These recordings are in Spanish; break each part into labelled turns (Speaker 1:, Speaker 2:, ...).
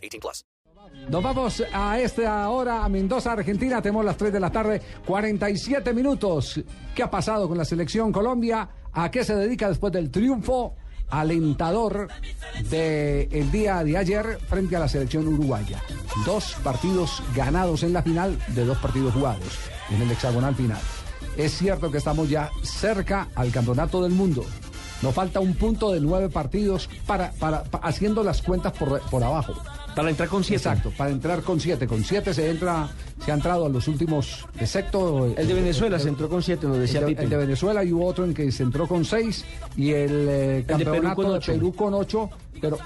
Speaker 1: 18 plus.
Speaker 2: Nos vamos a esta hora a Mendoza, Argentina. Tenemos las 3 de la tarde, 47 minutos. ¿Qué ha pasado con la selección Colombia? ¿A qué se dedica después del triunfo alentador del día de ayer frente a la selección uruguaya? Dos partidos ganados en la final de dos partidos jugados en el hexagonal final. Es cierto que estamos ya cerca al campeonato del mundo. Nos falta un punto de nueve partidos para, para, pa- haciendo las cuentas por, por abajo.
Speaker 3: Para entrar con siete.
Speaker 2: Exacto, para entrar con siete. Con siete se entra, se ha entrado a los últimos, excepto
Speaker 3: El de Venezuela se entró con siete, nos decía
Speaker 2: el de,
Speaker 3: Pipe.
Speaker 2: el de Venezuela y hubo otro en que se entró con seis y el, eh, campeonato
Speaker 3: con
Speaker 2: de
Speaker 3: ocho.
Speaker 2: Perú con ocho, pero,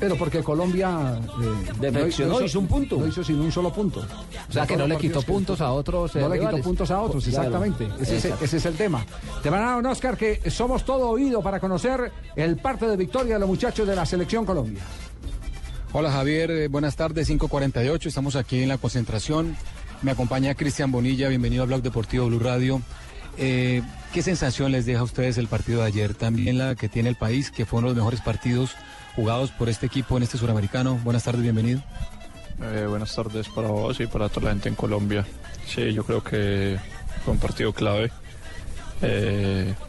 Speaker 2: pero porque Colombia eh,
Speaker 3: Defeccionó, hizo un punto.
Speaker 2: No hizo sin un solo punto.
Speaker 4: O sea que no le quitó puntos a otros. eh,
Speaker 2: No le quitó puntos a otros,
Speaker 3: Claro.
Speaker 2: exactamente. Ese, ese es el tema. Te van a dar un Oscar que somos todo oído para conocer el parte de victoria de los muchachos de la selección Colombia.
Speaker 5: Hola Javier, eh, buenas tardes, 548, estamos aquí en la concentración. Me acompaña Cristian Bonilla, bienvenido a Blog Deportivo Blue Radio. Eh, ¿Qué sensación les deja a ustedes el partido de ayer? También la que tiene el país, que fue uno de los mejores partidos jugados por este equipo en este suramericano. Buenas tardes, bienvenido.
Speaker 6: Eh, buenas tardes para vos y para toda la gente en Colombia. Sí, yo creo que fue un partido clave,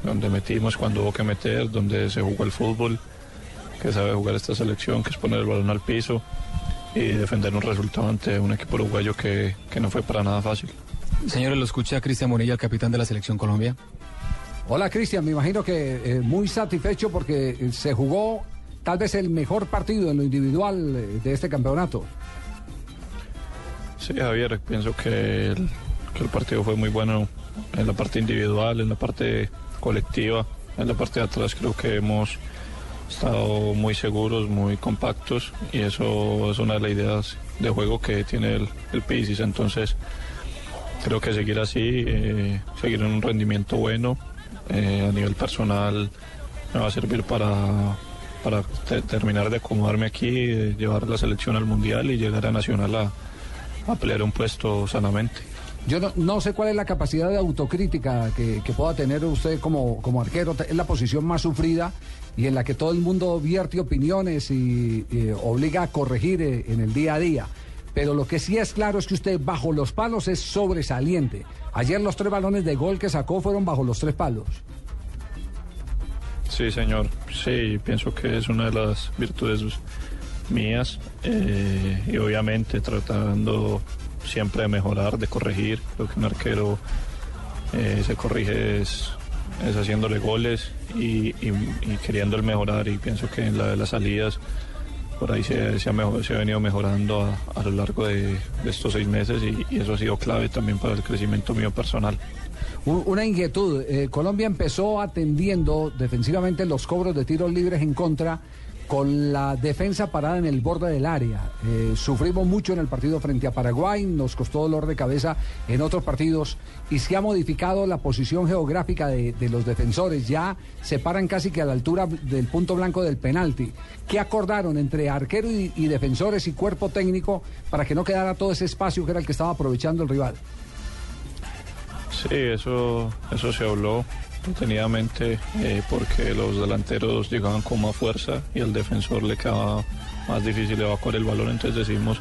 Speaker 6: donde metimos cuando hubo que meter, donde se jugó el fútbol, que sabe jugar esta selección, que es poner el balón al piso y defender un resultado ante un equipo uruguayo que, que no fue para nada fácil.
Speaker 5: Señores, lo escucha Cristian Bonilla, el capitán de la selección Colombia.
Speaker 2: Hola Cristian, me imagino que eh, muy satisfecho porque eh, se jugó tal vez el mejor partido en lo individual eh, de este campeonato.
Speaker 6: Sí, Javier, pienso que el, que el partido fue muy bueno en la parte individual, en la parte colectiva, en la parte de atrás creo que hemos estado muy seguros, muy compactos y eso es una de las ideas de juego que tiene el, el Pisis. Entonces creo que seguir así, eh, seguir en un rendimiento bueno eh, a nivel personal me va a servir para, para te- terminar de acomodarme aquí, de llevar la selección al Mundial y llegar a Nacional a, a pelear un puesto sanamente.
Speaker 2: Yo no, sé cuál es la capacidad de autocrítica que, pueda tener usted como, como arquero. Es la posición más sufrida y en la que todo el mundo vierte opiniones y, obliga a corregir eh, en el día a día. Pero lo que sí es claro es que usted bajo los palos es sobresaliente. Ayer los tres balones de gol que sacó fueron bajo los tres palos.
Speaker 6: Sí, señor. Sí, pienso que es una de las virtudes mías eh, y obviamente tratando siempre de mejorar, de corregir. Lo que un arquero eh, se corrige es, es haciéndole goles y, y- queriendo el mejorar y pienso que en la de las salidas por ahí se, se ha, mejo- se ha venido mejorando a, a lo largo de, estos seis meses y- eso ha sido clave también para el crecimiento mío personal.
Speaker 2: Un- Una inquietud. eh, Colombia empezó atendiendo defensivamente los cobros de tiros libres en contra con la defensa parada en el borde del área. Eh, sufrimos mucho en el partido frente a Paraguay, nos costó dolor de cabeza en otros partidos y se ha modificado la posición geográfica de, los defensores. Ya se paran casi que a la altura del punto blanco del penalti. ¿Qué acordaron entre arquero y, y defensores y cuerpo técnico para que no quedara todo ese espacio que era el que estaba aprovechando el rival?
Speaker 6: Sí, eso, eso se habló detenidamente eh, porque los delanteros llegaban con más fuerza y al defensor le quedaba más difícil evacuar el balón, entonces decidimos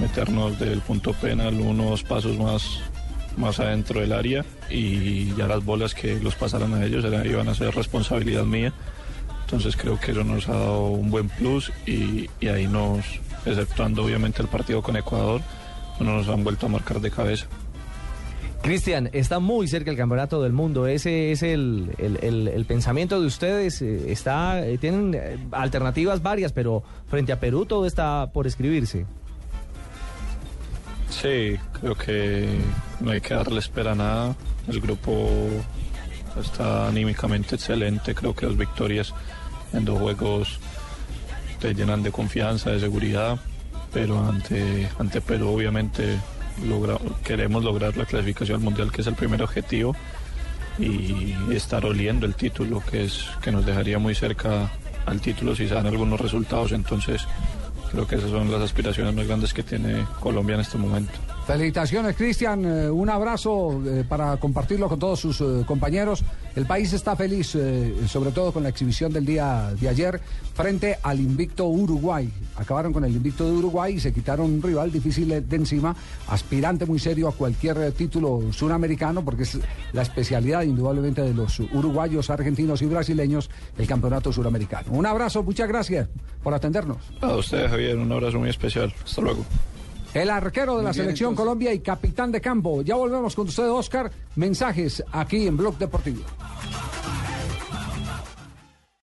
Speaker 6: meternos del punto penal unos pasos más, más adentro del área y ya las bolas que los pasaran a ellos eran- iban a ser responsabilidad mía. Entonces creo que eso nos ha dado un buen plus y, y ahí nos, exceptuando obviamente el partido con Ecuador, no nos han vuelto a marcar de cabeza.
Speaker 3: Cristian, está muy cerca el campeonato del mundo. Ese es el, el- pensamiento de ustedes. eh, Está, eh, tienen eh, alternativas varias, pero frente a Perú todo está por escribirse.
Speaker 6: Sí, creo que no hay que darle espera a nada. El grupo está anímicamente excelente. Creo que las victorias en dos juegos te llenan de confianza, de seguridad. pero ante, ante Perú obviamente queremos lograr la clasificación al Mundial, que es el primer objetivo, y estar oliendo el título, que, es, que nos dejaría muy cerca al título si se dan algunos resultados. Entonces creo que esas son las aspiraciones más grandes que tiene Colombia en este momento.
Speaker 2: Felicitaciones, Cristian. Eh, un abrazo eh, para compartirlo con todos sus eh, compañeros. El país está feliz, sobre todo con la exhibición del día de ayer, frente al invicto Uruguay. Acabaron con el invicto de Uruguay y se quitaron un rival difícil de encima, aspirante muy serio a cualquier título suramericano, porque es la especialidad indudablemente de los uruguayos, argentinos y brasileños, el campeonato suramericano. Un abrazo, muchas gracias por atendernos.
Speaker 6: A ustedes, Javier, un abrazo muy especial. Hasta luego.
Speaker 2: El arquero de la
Speaker 5: bien,
Speaker 2: selección
Speaker 5: entonces.
Speaker 2: Colombia y capitán de campo. Ya volvemos con usted, Oscar. Mensajes aquí en Blog Deportivo.